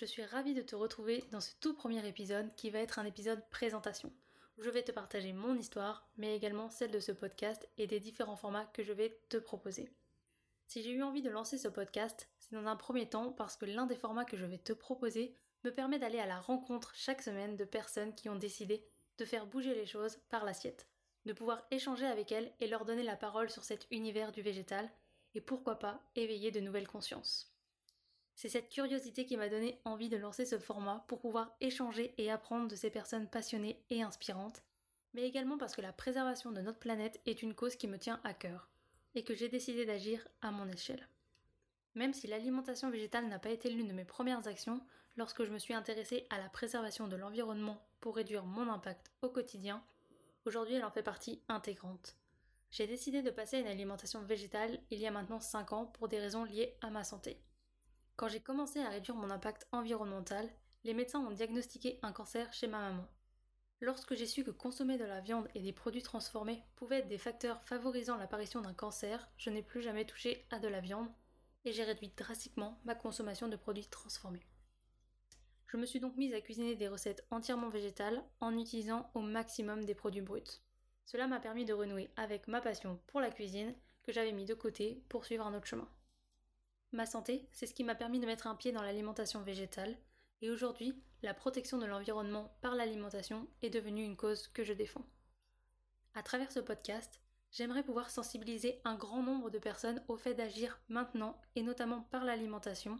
Je suis ravie de te retrouver dans ce tout premier épisode qui va être un épisode présentation. Je vais te partager mon histoire, mais également celle de ce podcast et des différents formats que je vais te proposer. Si j'ai eu envie de lancer ce podcast, c'est dans un premier temps parce que l'un des formats que je vais te proposer me permet d'aller à la rencontre chaque semaine de personnes qui ont décidé de faire bouger les choses par l'assiette, de pouvoir échanger avec elles et leur donner la parole sur cet univers du végétal, et pourquoi pas éveiller de nouvelles consciences. C'est cette curiosité qui m'a donné envie de lancer ce format pour pouvoir échanger et apprendre de ces personnes passionnées et inspirantes, mais également parce que la préservation de notre planète est une cause qui me tient à cœur, et que j'ai décidé d'agir à mon échelle. Même si l'alimentation végétale n'a pas été l'une de mes premières actions, lorsque je me suis intéressée à la préservation de l'environnement pour réduire mon impact au quotidien, aujourd'hui elle en fait partie intégrante. J'ai décidé de passer à une alimentation végétale il y a maintenant 5 ans pour des raisons liées à ma santé. Quand j'ai commencé à réduire mon impact environnemental, les médecins ont diagnostiqué un cancer chez ma maman. Lorsque j'ai su que consommer de la viande et des produits transformés pouvaient être des facteurs favorisant l'apparition d'un cancer, je n'ai plus jamais touché à de la viande et j'ai réduit drastiquement ma consommation de produits transformés. Je me suis donc mise à cuisiner des recettes entièrement végétales en utilisant au maximum des produits bruts. Cela m'a permis de renouer avec ma passion pour la cuisine que j'avais mis de côté pour suivre un autre chemin. Ma santé, c'est ce qui m'a permis de mettre un pied dans l'alimentation végétale, et aujourd'hui, la protection de l'environnement par l'alimentation est devenue une cause que je défends. À travers ce podcast, j'aimerais pouvoir sensibiliser un grand nombre de personnes au fait d'agir maintenant, et notamment par l'alimentation,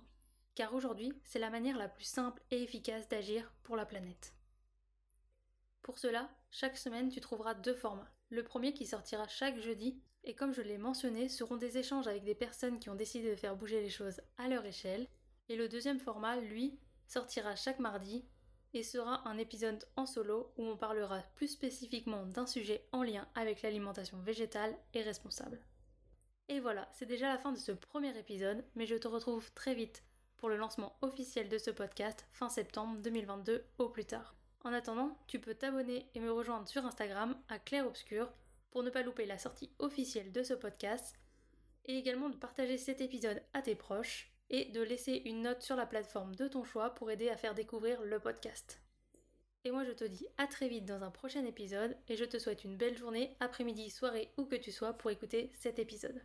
car aujourd'hui, c'est la manière la plus simple et efficace d'agir pour la planète. Pour cela, chaque semaine, tu trouveras deux formats. Le premier qui sortira chaque jeudi et comme je l'ai mentionné, seront des échanges avec des personnes qui ont décidé de faire bouger les choses à leur échelle. Et le deuxième format, lui, sortira chaque mardi et sera un épisode en solo où on parlera plus spécifiquement d'un sujet en lien avec l'alimentation végétale et responsable. Et voilà, c'est déjà la fin de ce premier épisode, mais je te retrouve très vite pour le lancement officiel de ce podcast fin septembre 2022 au plus tard. En attendant, tu peux t'abonner et me rejoindre sur Instagram à Claire Obscur pour ne pas louper la sortie officielle de ce podcast et également de partager cet épisode à tes proches et de laisser une note sur la plateforme de ton choix pour aider à faire découvrir le podcast. Et moi je te dis à très vite dans un prochain épisode et je te souhaite une belle journée, après-midi, soirée où que tu sois pour écouter cet épisode.